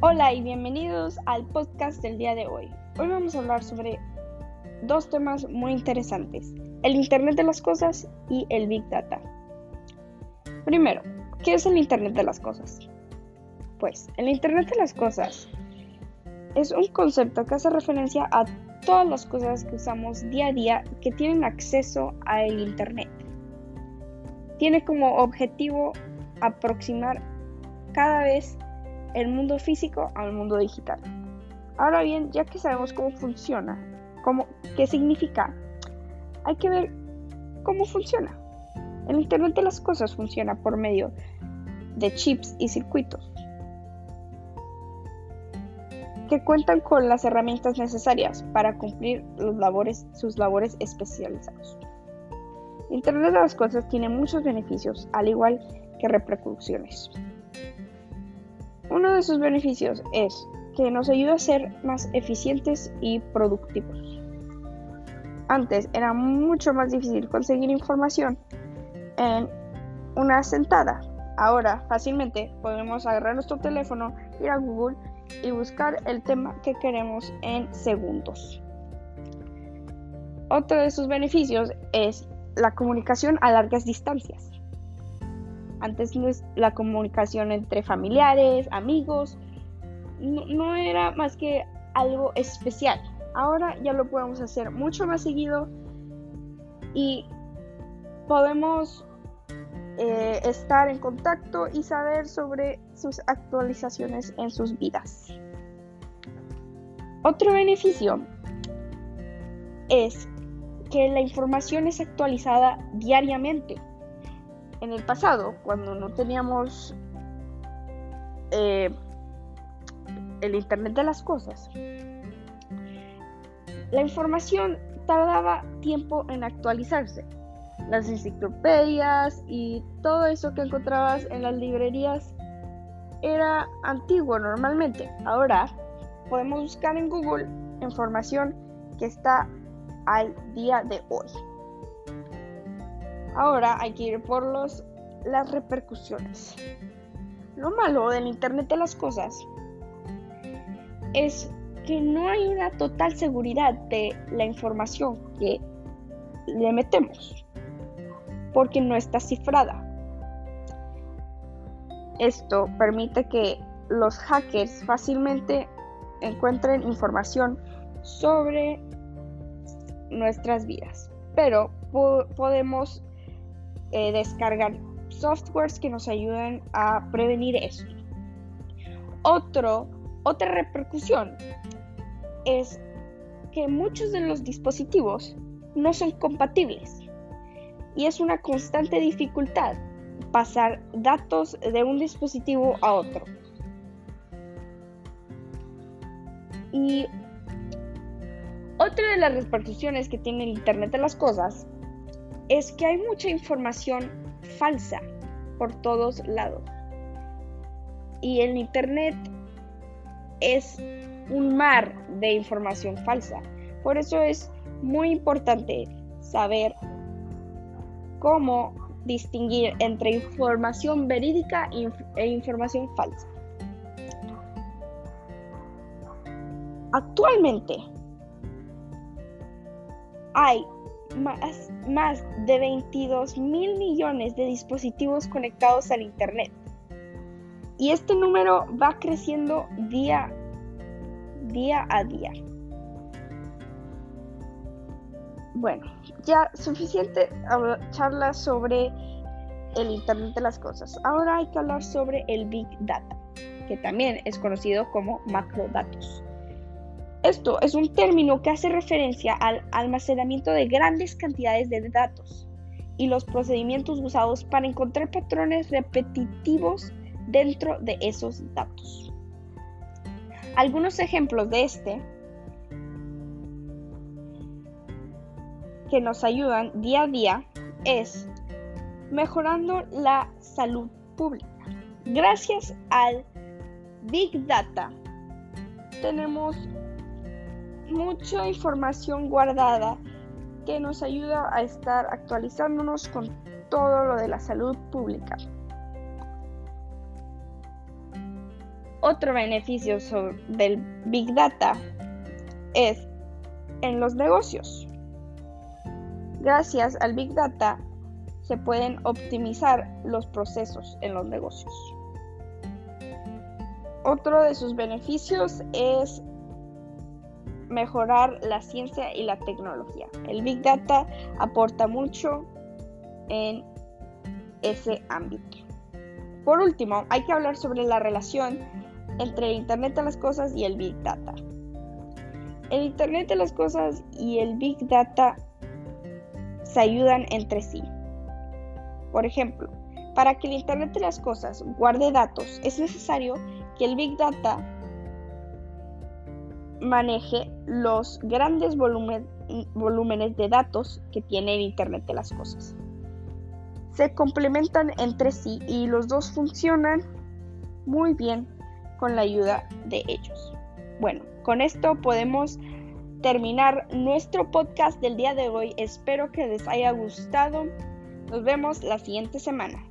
Hola y bienvenidos al podcast del día de hoy. Hoy vamos a hablar sobre dos temas muy interesantes, el Internet de las Cosas y el Big Data. Primero, ¿qué es el Internet de las Cosas? Pues el Internet de las Cosas es un concepto que hace referencia a todas las cosas que usamos día a día que tienen acceso al Internet. Tiene como objetivo aproximar cada vez el mundo físico al mundo digital. Ahora bien, ya que sabemos cómo funciona, cómo, qué significa, hay que ver cómo funciona. El Internet de las Cosas funciona por medio de chips y circuitos que cuentan con las herramientas necesarias para cumplir labores, sus labores especializados. Internet de las Cosas tiene muchos beneficios, al igual que repercusiones. Uno de sus beneficios es que nos ayuda a ser más eficientes y productivos. Antes era mucho más difícil conseguir información en una sentada. Ahora fácilmente podemos agarrar nuestro teléfono, ir a Google y buscar el tema que queremos en segundos. Otro de sus beneficios es la comunicación a largas distancias. Antes la comunicación entre familiares, amigos, no, era más que algo especial. Ahora ya lo podemos hacer mucho más seguido y podemos eh, estar en contacto y saber sobre sus actualizaciones en sus vidas. Otro beneficio es que la información es actualizada diariamente en el pasado, cuando no teníamos eh, el Internet de las Cosas, la información tardaba tiempo en actualizarse. Las enciclopedias y todo eso que encontrabas en las librerías era antiguo normalmente. Ahora podemos buscar en Google información que está al día de hoy. Ahora hay que ir por los, las repercusiones. Lo malo del Internet de las Cosas es que no hay una total seguridad de la información que le metemos, porque no está cifrada. Esto permite que los hackers fácilmente encuentren información sobre nuestras vidas, pero podemos eh, descargar softwares que nos ayuden a prevenir eso. Otra repercusión es que muchos de los dispositivos no son compatibles y es una constante dificultad pasar datos de un dispositivo a otro. Y otra de las repercusiones que tiene el Internet de las Cosas es que hay mucha información falsa por todos lados. Y el Internet es un mar de información falsa. Por eso es muy importante saber cómo distinguir entre información verídica e información falsa. Actualmente hay más, más de 22 mil millones de dispositivos conectados al Internet. Y este número va creciendo día, día a día. Bueno, ya suficiente charlas sobre el Internet de las Cosas. Ahora hay que hablar sobre el Big Data, que también es conocido como macrodatos. Esto es un término que hace referencia al almacenamiento de grandes cantidades de datos y los procedimientos usados para encontrar patrones repetitivos dentro de esos datos. Algunos ejemplos de este que nos ayudan día a día es mejorando la salud pública. Gracias al Big Data tenemos mucha información guardada que nos ayuda a estar actualizándonos con todo lo de la salud pública. Otro beneficio del Big Data es en los negocios. Gracias al Big Data se pueden optimizar los procesos en los negocios. Otro de sus beneficios es mejorar la ciencia y la tecnología. El Big Data aporta mucho en ese ámbito. Por último, hay que hablar sobre la relación entre el Internet de las Cosas y el Big Data. El Internet de las Cosas y el Big Data se ayudan entre sí. Por ejemplo, para que el Internet de las Cosas guarde datos es necesario que el Big Data maneje los grandes volúmenes de datos que tiene el Internet de las Cosas. Se complementan entre sí y los dos funcionan muy bien con la ayuda de ellos. Bueno, con esto podemos terminar nuestro podcast del día de hoy. Espero que les haya gustado. Nos vemos la siguiente semana.